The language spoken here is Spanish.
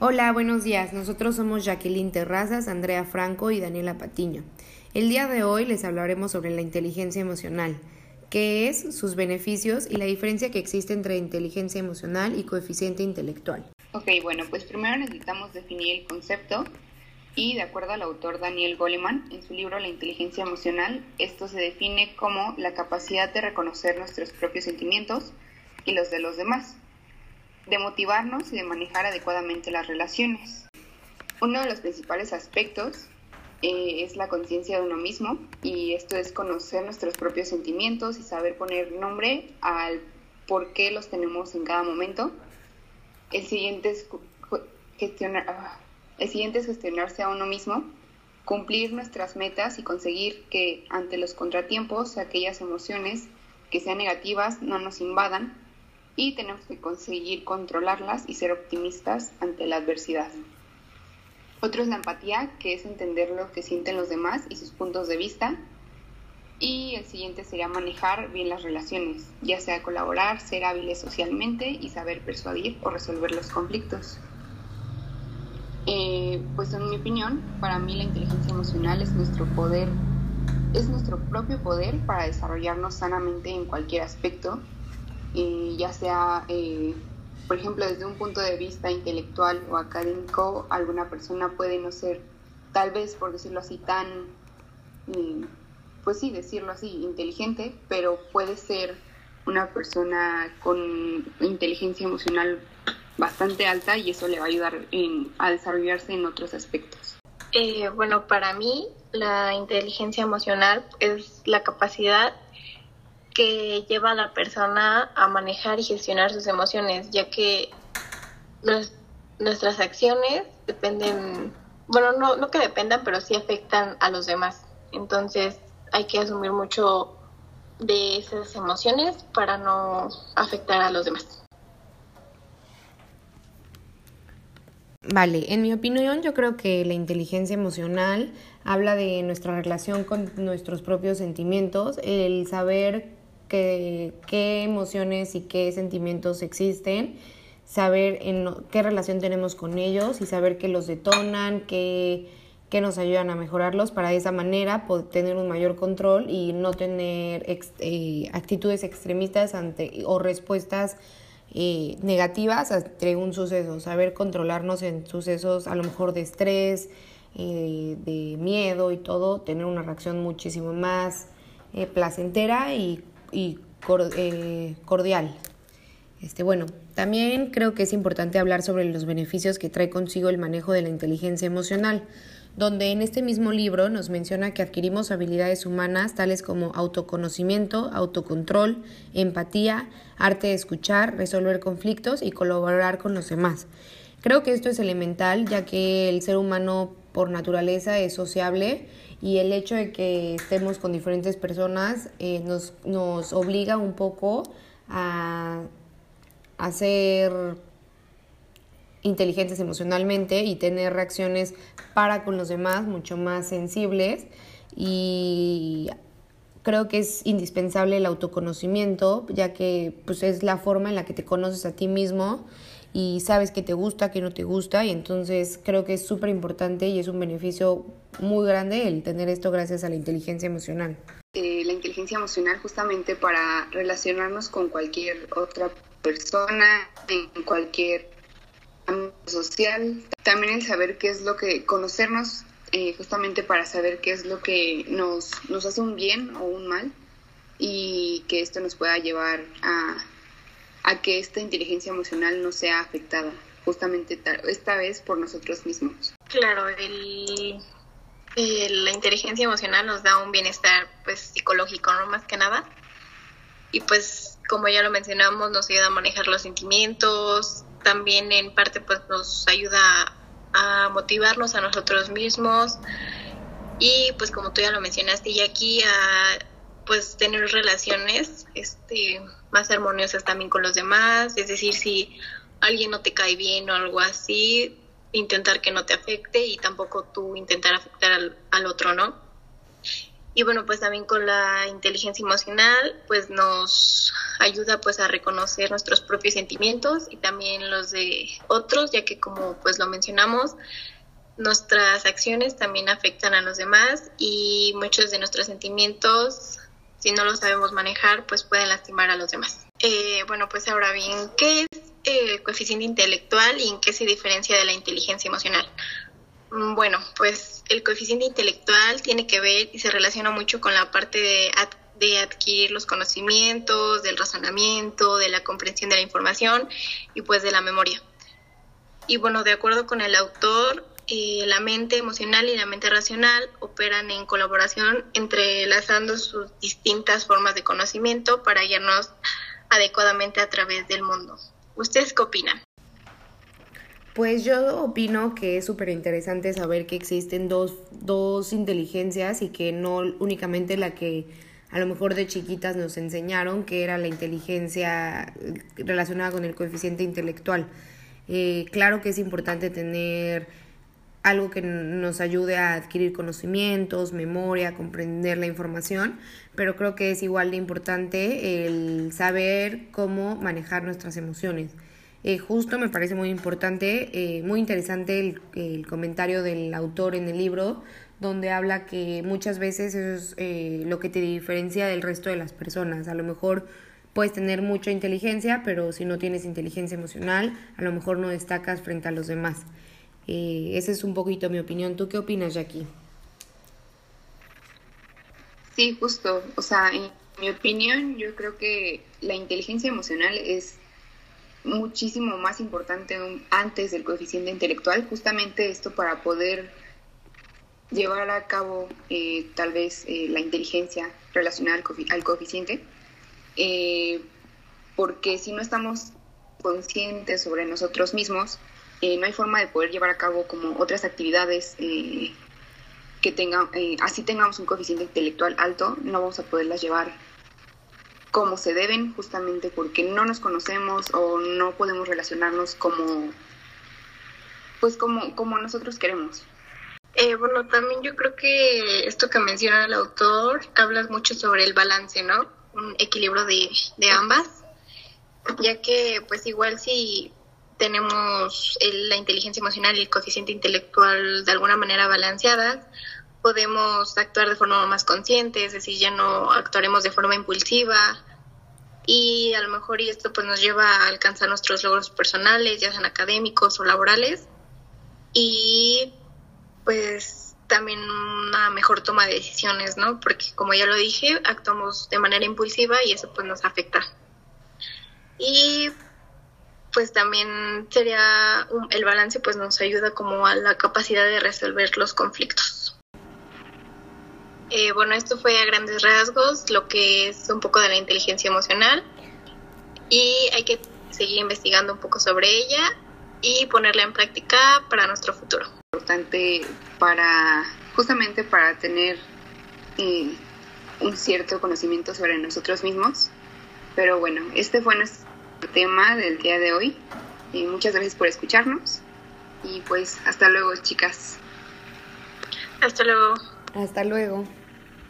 Hola, buenos días. Nosotros somos Jacqueline Terrazas, Andrea Franco y Daniela Patiño. El día de hoy les hablaremos sobre la inteligencia emocional, qué es, sus beneficios y la diferencia que existe entre inteligencia emocional y coeficiente intelectual. Ok, bueno, pues primero necesitamos definir el concepto y de acuerdo al autor Daniel Goleman, en su libro La inteligencia emocional, esto se define como la capacidad de reconocer nuestros propios sentimientos y los de los demás de motivarnos y de manejar adecuadamente las relaciones. Uno de los principales aspectos eh, es la conciencia de uno mismo y esto es conocer nuestros propios sentimientos y saber poner nombre al por qué los tenemos en cada momento. El siguiente es, gestionar, ah, el siguiente es gestionarse a uno mismo, cumplir nuestras metas y conseguir que ante los contratiempos aquellas emociones que sean negativas no nos invadan y tenemos que conseguir controlarlas y ser optimistas ante la adversidad. Otro es la empatía, que es entender lo que sienten los demás y sus puntos de vista. Y el siguiente sería manejar bien las relaciones, ya sea colaborar, ser hábiles socialmente y saber persuadir o resolver los conflictos. Eh, pues en mi opinión, para mí la inteligencia emocional es nuestro poder, es nuestro propio poder para desarrollarnos sanamente en cualquier aspecto ya sea, eh, por ejemplo, desde un punto de vista intelectual o académico, alguna persona puede no ser, tal vez, por decirlo así, tan, mm, pues sí, decirlo así, inteligente, pero puede ser una persona con inteligencia emocional bastante alta y eso le va a ayudar a desarrollarse en otros aspectos. Eh, bueno, para mí la inteligencia emocional es la capacidad que lleva a la persona a manejar y gestionar sus emociones, ya que nuestras acciones dependen, bueno, no, no que dependan, pero sí afectan a los demás. Entonces hay que asumir mucho de esas emociones para no afectar a los demás. Vale, en mi opinión yo creo que la inteligencia emocional habla de nuestra relación con nuestros propios sentimientos, el saber qué emociones y qué sentimientos existen, saber en qué relación tenemos con ellos y saber qué los detonan, qué, nos ayudan a mejorarlos. Para de esa manera poder tener un mayor control y no tener eh, actitudes extremistas ante o respuestas eh, negativas ante un suceso, saber controlarnos en sucesos a lo mejor de estrés, eh, de miedo y todo, tener una reacción muchísimo más placentera y y eh, cordial. Este, bueno, también creo que es importante hablar sobre los beneficios que trae consigo el manejo de la inteligencia emocional, donde en este mismo libro nos menciona que adquirimos habilidades humanas tales como autoconocimiento, autocontrol, empatía, arte de escuchar, resolver conflictos y colaborar con los demás. Creo que esto es elemental ya que el ser humano por naturaleza es sociable y el hecho de que estemos con diferentes personas eh, nos, nos obliga un poco a, a ser inteligentes emocionalmente y tener reacciones para con los demás mucho más sensibles. Y creo que es indispensable el autoconocimiento ya que pues es la forma en la que te conoces a ti mismo y sabes que te gusta, que no te gusta y entonces creo que es súper importante y es un beneficio muy grande el tener esto gracias a la inteligencia emocional. Eh, la inteligencia emocional justamente para relacionarnos con cualquier otra persona, en cualquier ámbito social, también el saber qué es lo que, conocernos eh, justamente para saber qué es lo que nos, nos hace un bien o un mal y que esto nos pueda llevar a a que esta inteligencia emocional no sea afectada, justamente esta vez por nosotros mismos. Claro, el, la inteligencia emocional nos da un bienestar pues psicológico, ¿no? Más que nada. Y pues como ya lo mencionamos, nos ayuda a manejar los sentimientos, también en parte pues nos ayuda a motivarnos a nosotros mismos y pues como tú ya lo mencionaste y aquí a pues tener relaciones este más armoniosas también con los demás, es decir, si alguien no te cae bien o algo así, intentar que no te afecte y tampoco tú intentar afectar al, al otro, ¿no? Y bueno, pues también con la inteligencia emocional, pues nos ayuda pues a reconocer nuestros propios sentimientos y también los de otros, ya que como pues lo mencionamos, nuestras acciones también afectan a los demás y muchos de nuestros sentimientos, si no los sabemos manejar, pues pueden lastimar a los demás. Eh, bueno, pues ahora bien, ¿qué es el coeficiente intelectual y en qué se diferencia de la inteligencia emocional? Mm, bueno, pues el coeficiente intelectual tiene que ver y se relaciona mucho con la parte de, de, adquirir los conocimientos, del razonamiento, de la comprensión de la información y pues de la memoria. Y bueno, de acuerdo con el autor, eh, la mente emocional y la mente racional operan en colaboración entrelazando sus distintas formas de conocimiento para guiarnos adecuadamente a través del mundo. ¿Ustedes qué opinan? Pues yo opino que es súper interesante saber que existen dos, dos inteligencias y que no únicamente la que a lo mejor de chiquitas nos enseñaron, que era la inteligencia relacionada con el coeficiente intelectual. Eh, claro que es importante tener algo que nos ayude a adquirir conocimientos, memoria, comprender la información, pero creo que es igual de importante el saber cómo manejar nuestras emociones. Eh, justo me parece muy importante, eh, muy interesante el, comentario del autor en el libro, donde habla que muchas veces es eh, lo que te diferencia del resto de las personas. A lo mejor puedes tener mucha inteligencia, pero si no tienes inteligencia emocional, a lo mejor no destacas frente a los demás. Eh, esa es un poquito mi opinión. ¿Tú qué opinas, Jackie? Sí, justo. O sea, en mi opinión, yo creo que la inteligencia emocional es muchísimo más importante antes del coeficiente intelectual, justamente esto para poder llevar a cabo eh, tal vez eh, la inteligencia relacionada al, coeficiente, porque si no estamos conscientes sobre nosotros mismos, eh, no hay forma de poder llevar a cabo como otras actividades eh, que tengan, eh, así tengamos un coeficiente intelectual alto, no vamos a poderlas llevar como se deben, justamente porque no nos conocemos o no podemos relacionarnos como, pues como, como nosotros queremos. bueno, también yo creo que esto que menciona el autor habla mucho sobre el balance, ¿no? Un equilibrio de, de ambas, ya que pues igual si tenemos la inteligencia emocional y el coeficiente intelectual de alguna manera balanceadas, podemos actuar de forma más consciente, es decir, ya no actuaremos de forma impulsiva y a lo mejor esto pues nos lleva a alcanzar nuestros logros personales, ya sean académicos o laborales y pues también una mejor toma de decisiones, ¿no? Porque como ya lo dije, actuamos de manera impulsiva y eso pues nos afecta. Y pues también sería el balance pues nos ayuda como a la capacidad de resolver los conflictos. Eh, bueno, esto fue a grandes rasgos lo que es un poco de la inteligencia emocional y hay que seguir investigando un poco sobre ella y ponerla en práctica para nuestro futuro. Importante para justamente para tener eh, un cierto conocimiento sobre nosotros mismos. Pero bueno, este fue nuestro tema del día de hoy. Y muchas gracias por escucharnos. Y pues hasta luego, chicas. Hasta luego. Hasta luego.